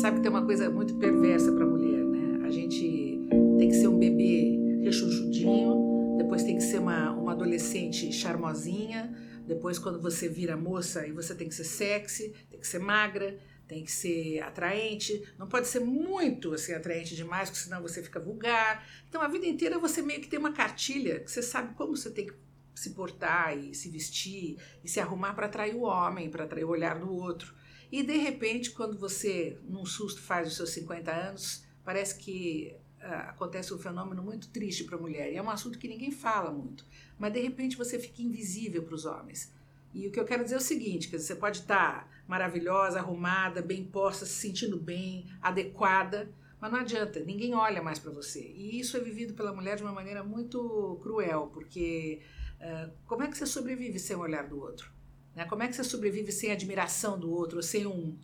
sabe que tem uma coisa muito perversa para mulher, né? A gente tem que ser um bebê rechonchudinho, depois tem que ser uma, uma adolescente charmosinha, depois quando você vira moça e você tem que ser sexy, tem que ser magra, tem que ser atraente, não pode ser muito assim atraente demais, porque senão você fica vulgar. Então a vida inteira você meio que tem uma cartilha que você sabe como você tem que se portar e se vestir e se arrumar para atrair o homem, para atrair o olhar do outro. E de repente, quando você, num susto, faz os seus 50 anos, parece que uh, acontece um fenômeno muito triste para a mulher. E é um assunto que ninguém fala muito. Mas de repente você fica invisível para os homens. E o que eu quero dizer é o seguinte: você pode estar tá maravilhosa, arrumada, bem posta, se sentindo bem, adequada, mas não adianta, ninguém olha mais para você. E isso é vivido pela mulher de uma maneira muito cruel, porque uh, como é que você sobrevive sem o olhar do outro? Né? Como é que você sobrevive sem admiração do outro, ou sem, um,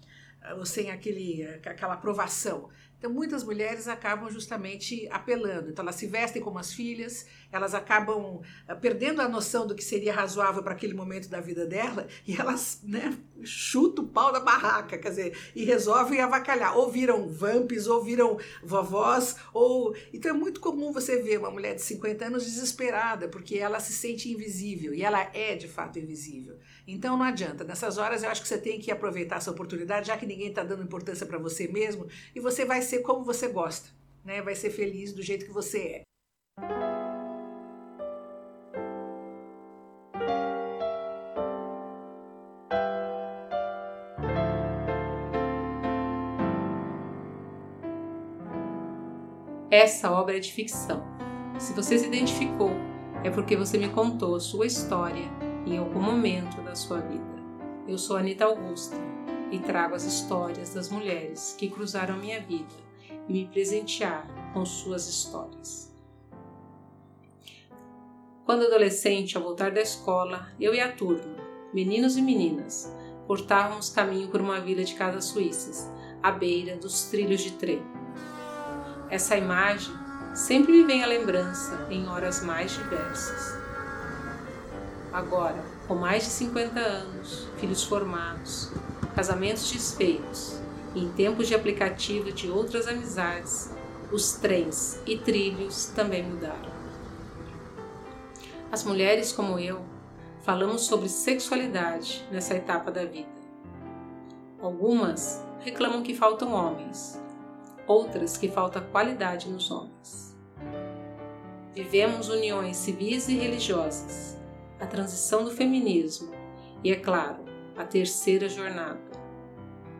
ou sem aquele, aquela aprovação? Então, muitas mulheres acabam justamente apelando. Então, elas se vestem como as filhas, elas acabam ah, perdendo a noção do que seria razoável para aquele momento da vida dela e elas né, chutam o pau da barraca, quer dizer, e resolvem avacalhar. Ou viram vamps, ou viram vovós, ou. Então, é muito comum você ver uma mulher de 50 anos desesperada, porque ela se sente invisível e ela é de fato invisível. Então, não adianta. Nessas horas, eu acho que você tem que aproveitar essa oportunidade, já que ninguém está dando importância para você mesmo, e você vai ser como você gosta, né? Vai ser feliz do jeito que você é. Essa obra é de ficção. Se você se identificou, é porque você me contou sua história em algum momento da sua vida. Eu sou Anita Augusta e trago as histórias das mulheres que cruzaram minha vida e me presentearam com suas histórias. Quando adolescente, ao voltar da escola, eu e a turma, meninos e meninas, cortávamos caminho por uma vila de casas suíças, à beira dos trilhos de trem. Essa imagem sempre me vem à lembrança em horas mais diversas. Agora, com mais de 50 anos, filhos formados, casamentos desfeitos em tempos de aplicativo de outras amizades, os trens e trilhos também mudaram. As mulheres como eu falamos sobre sexualidade nessa etapa da vida. Algumas reclamam que faltam homens, outras que falta qualidade nos homens. Vivemos uniões civis e religiosas, a transição do feminismo e, é claro, a terceira jornada.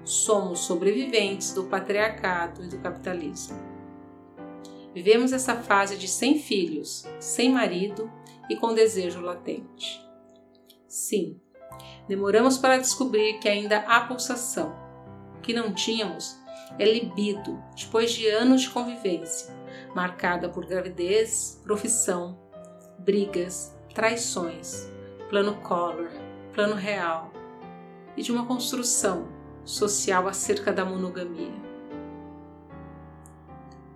Somos sobreviventes do patriarcado e do capitalismo. Vivemos essa fase de sem filhos, sem marido e com desejo latente. Sim, demoramos para descobrir que ainda há pulsação. O que não tínhamos é libido depois de anos de convivência, marcada por gravidez, profissão, brigas, traições, plano color, plano real, e de uma construção social acerca da monogamia.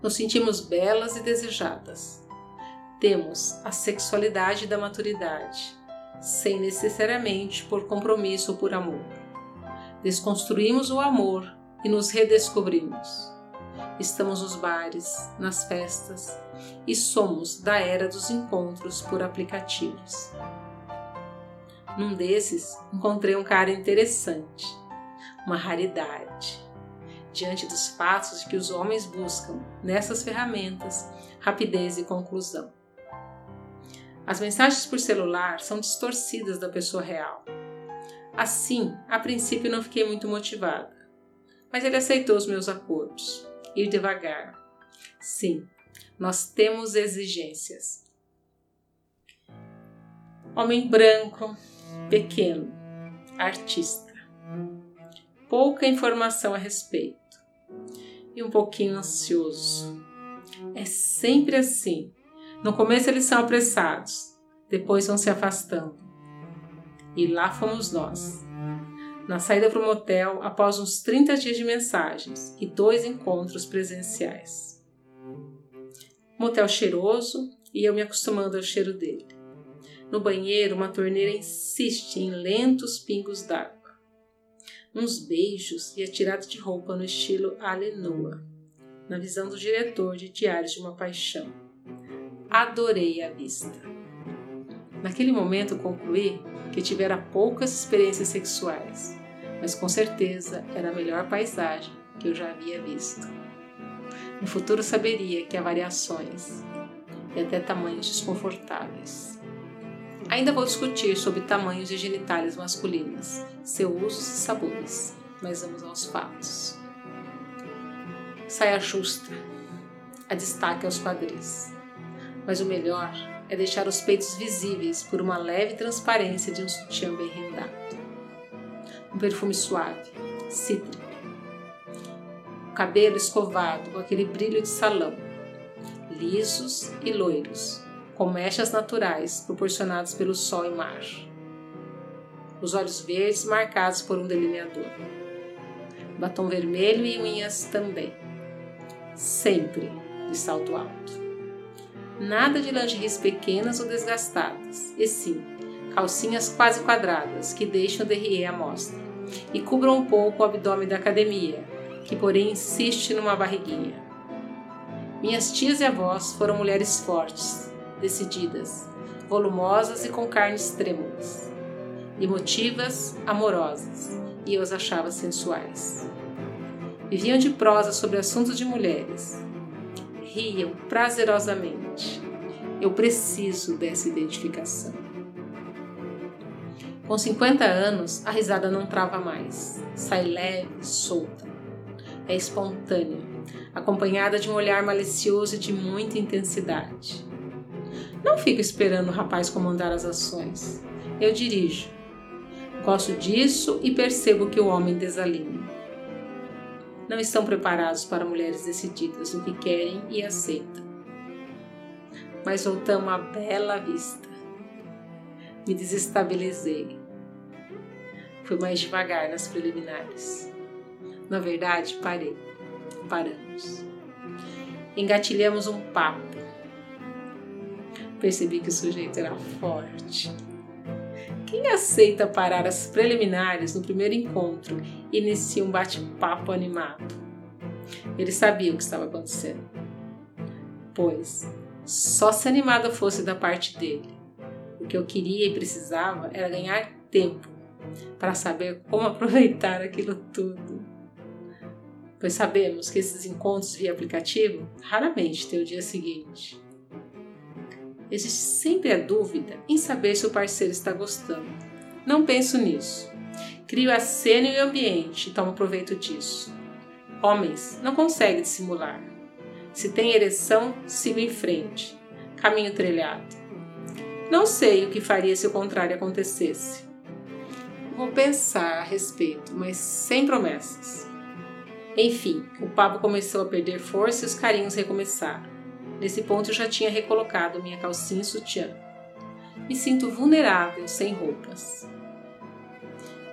Nos sentimos belas e desejadas. Temos a sexualidade da maturidade, sem necessariamente por compromisso ou por amor. Desconstruímos o amor e nos redescobrimos. Estamos nos bares, nas festas e somos da era dos encontros por aplicativos. Num desses, encontrei um cara interessante, uma raridade. Diante dos de que os homens buscam nessas ferramentas rapidez e conclusão. As mensagens por celular são distorcidas da pessoa real. Assim, a princípio não fiquei muito motivada, mas ele aceitou os meus acordos. Ir devagar. Sim, nós temos exigências. Homem branco, pequeno, artista. Pouca informação a respeito e um pouquinho ansioso. É sempre assim. No começo eles são apressados, depois vão se afastando. E lá fomos nós. Na saída para o motel, após uns 30 dias de mensagens e dois encontros presenciais. Motel cheiroso e eu me acostumando ao cheiro dele. No banheiro, uma torneira insiste em lentos pingos d'água. uns beijos e a tirada de roupa no estilo Alenoa, na visão do diretor de Diários de uma Paixão. Adorei a vista. Naquele momento concluí que tivera poucas experiências sexuais, mas com certeza era a melhor paisagem que eu já havia visto. No futuro saberia que há variações e até tamanhos desconfortáveis. Ainda vou discutir sobre tamanhos de genitálias masculinas, seu uso e sabores, mas vamos aos fatos. Saia justa, a destaque aos quadris. Mas o melhor é deixar os peitos visíveis por uma leve transparência de um sutiã bem rendado. Um perfume suave, cítrico. O cabelo escovado com aquele brilho de salão. Lisos e loiros, com mechas naturais proporcionadas pelo sol e mar. Os olhos verdes marcados por um delineador. Batom vermelho e unhas também. Sempre de salto alto. Nada de lingeries pequenas ou desgastadas, e sim, calcinhas quase quadradas que deixam o derrière à mostra e cubram um pouco o abdômen da academia, que porém insiste numa barriguinha. Minhas tias e avós foram mulheres fortes, decididas, volumosas e com carnes trêmulas, emotivas, amorosas, e eu as achava sensuais. Viviam de prosa sobre assuntos de mulheres. Riam prazerosamente. Eu preciso dessa identificação. Com 50 anos, a risada não trava mais. Sai leve, solta. É espontânea, acompanhada de um olhar malicioso e de muita intensidade. Não fico esperando o rapaz comandar as ações. Eu dirijo. Gosto disso e percebo que o homem desalinha. Não estão preparados para mulheres decididas no que querem e aceitam. Mas voltamos à bela vista. Me desestabilizei. Fui mais devagar nas preliminares. Na verdade, parei. Paramos. Engatilhamos um papo percebi que o sujeito era forte. Quem aceita parar as preliminares no primeiro encontro e inicia um bate-papo animado? Ele sabia o que estava acontecendo. Pois, só se animada fosse da parte dele. O que eu queria e precisava era ganhar tempo para saber como aproveitar aquilo tudo. Pois sabemos que esses encontros via aplicativo raramente têm o dia seguinte existe sempre a dúvida em saber se o parceiro está gostando. Não penso nisso. Crio a cena e o ambiente e tomo proveito disso. Homens não conseguem dissimular. Se tem ereção, sigo em frente. Caminho trilhado. Não sei o que faria se o contrário acontecesse. Vou pensar a respeito, mas sem promessas. Enfim, o papo começou a perder força e os carinhos recomeçaram. Nesse ponto eu já tinha recolocado minha calcinha e sutiã. Me sinto vulnerável sem roupas.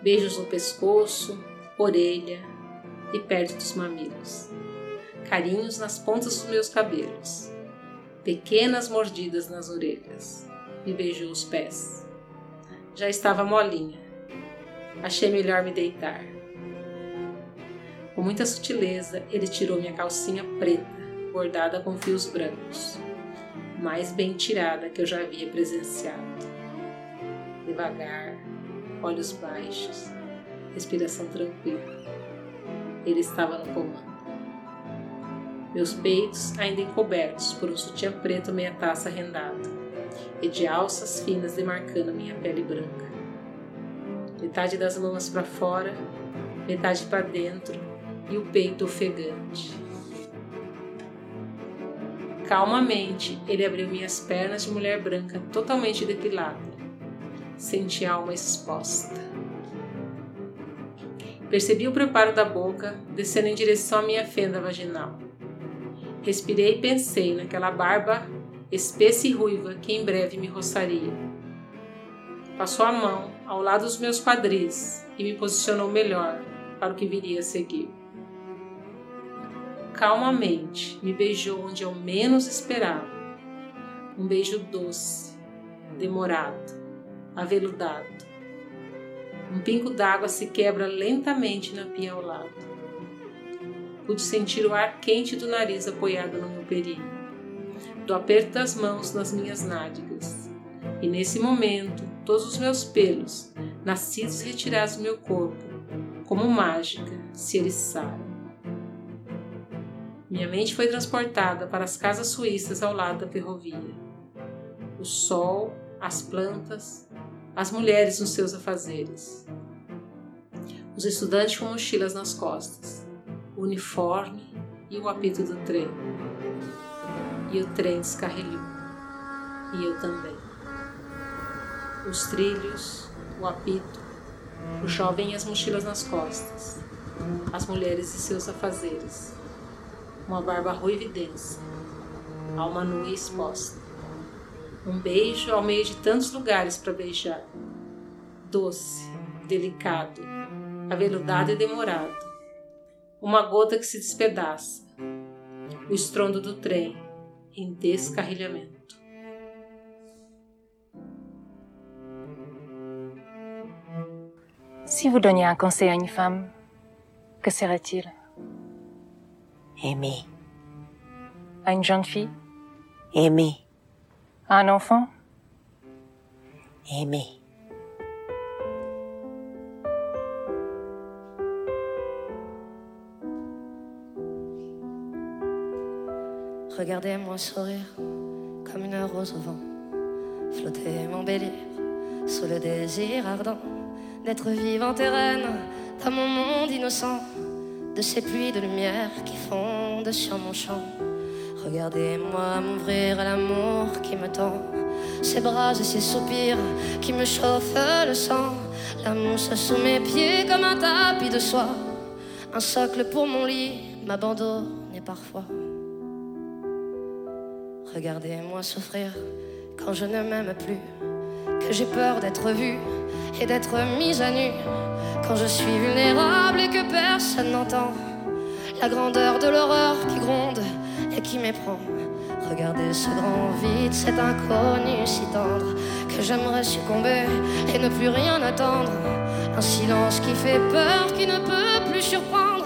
Beijos no pescoço, orelha e perto dos mamilos. Carinhos nas pontas dos meus cabelos. Pequenas mordidas nas orelhas. Me beijou os pés. Já estava molinha. Achei melhor me deitar. Com muita sutileza, ele tirou minha calcinha preta bordada com fios brancos, mais bem tirada que eu já havia presenciado. Devagar, olhos baixos, respiração tranquila. Ele estava no comando. Meus peitos ainda encobertos por um sutiã preto meia taça rendado e de alças finas demarcando minha pele branca. Metade das mamas para fora, metade para dentro e o peito ofegante. Calmamente, ele abriu minhas pernas de mulher branca totalmente depilada. Senti a alma exposta. Percebi o preparo da boca descendo em direção à minha fenda vaginal. Respirei e pensei naquela barba espessa e ruiva que em breve me roçaria. Passou a mão ao lado dos meus quadris e me posicionou melhor para o que viria a seguir calmamente me beijou onde eu menos esperava. Um beijo doce, demorado, aveludado. Um pingo d'água se quebra lentamente na pia ao lado. Pude sentir o ar quente do nariz apoiado no meu períneo, do aperto das mãos nas minhas nádegas. E nesse momento, todos os meus pelos, nascidos retirados do meu corpo, como mágica, se eriçaram. Minha mente foi transportada para as casas suíças ao lado da ferrovia. O sol, as plantas, as mulheres nos seus afazeres. Os estudantes com mochilas nas costas, o uniforme e o apito do trem. E o trem descarrilhou. E eu também. Os trilhos, o apito, o jovem e as mochilas nas costas, as mulheres e seus afazeres uma barba ruiva e densa, alma nua e exposta. Um beijo ao meio de tantos lugares para beijar. Doce, delicado, aveludado e demorado. Uma gota que se despedaça. O estrondo do trem em descarrilhamento. Si vous donniez un conseil à une femme, que serait-il Aimer. À une jeune fille Aimer. À un enfant Aimer. Regardez-moi sourire comme une rose au vent, flotter m'embellir sous le désir ardent d'être vivante et reine dans mon monde innocent de ces pluies de lumière qui fondent sur mon champ. Regardez-moi m'ouvrir à l'amour qui me tend, ces bras et ces soupirs qui me chauffent le sang, la mousse sous mes pieds comme un tapis de soie, un socle pour mon lit m'abandonne parfois. Regardez-moi souffrir quand je ne m'aime plus, que j'ai peur d'être vue et d'être mise à nu quand je suis vulnérable et que personne n'entend la grandeur de l'horreur qui gronde et qui m'éprend. Regardez ce grand vide, cet inconnu si tendre que j'aimerais succomber et ne plus rien attendre. Un silence qui fait peur, qui ne peut plus surprendre,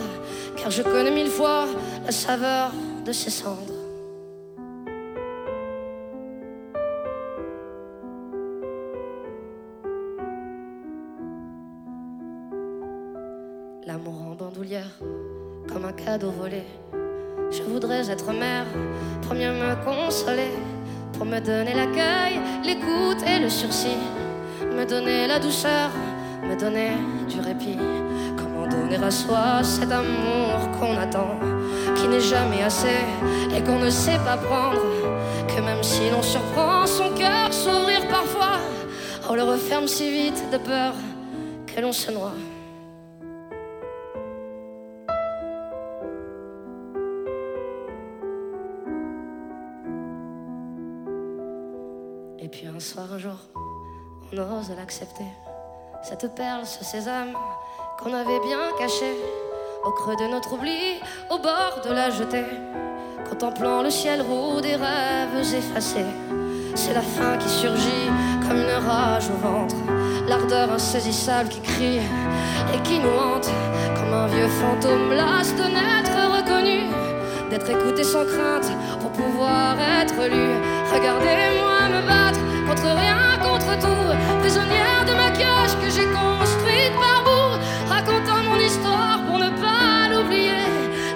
car je connais mille fois la saveur de ses cendres. Je voudrais être mère pour mieux me consoler, pour me donner l'accueil, l'écoute et le sursis, me donner la douceur, me donner du répit. Comment donner à soi cet amour qu'on attend, qui n'est jamais assez et qu'on ne sait pas prendre, que même si l'on surprend son cœur s'ouvrir parfois, on le referme si vite de peur que l'on se noie. Soir, un jour, on ose l'accepter. Cette perle, ce sésame qu'on avait bien caché au creux de notre oubli, au bord de la jetée, contemplant le ciel roux des rêves effacés. C'est la faim qui surgit comme une rage au ventre, l'ardeur insaisissable qui crie et qui nous hante comme un vieux fantôme las de n'être reconnu, d'être écouté sans crainte pour pouvoir être lu. Regardez-moi me battre contre rien, contre tout, prisonnière de ma cage que j'ai construite par bout, racontant mon histoire pour ne pas l'oublier.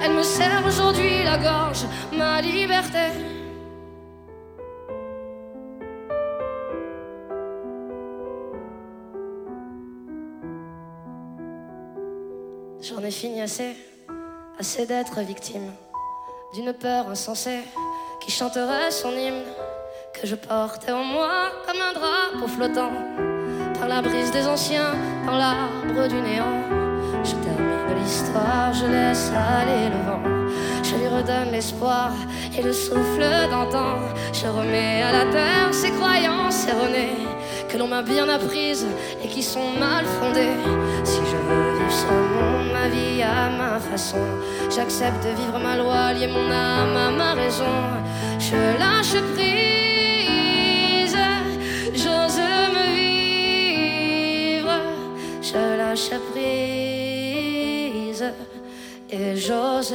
Elle me serre aujourd'hui la gorge, ma liberté. J'en ai fini assez, assez d'être victime d'une peur insensée qui chanterait son hymne que je portais en moi comme un drapeau flottant par la brise des anciens, par l'arbre du néant. Je termine l'histoire, je laisse aller le vent, je lui redonne l'espoir et le souffle d'antan. Je remets à la terre ces croyances erronées que l'on m'a bien apprises et qui sont mal fondées. Si je veux vivre ce monde, ma vie à ma façon, j'accepte de vivre ma loi, lier mon âme à ma raison. Je lâche prise, et j'ose.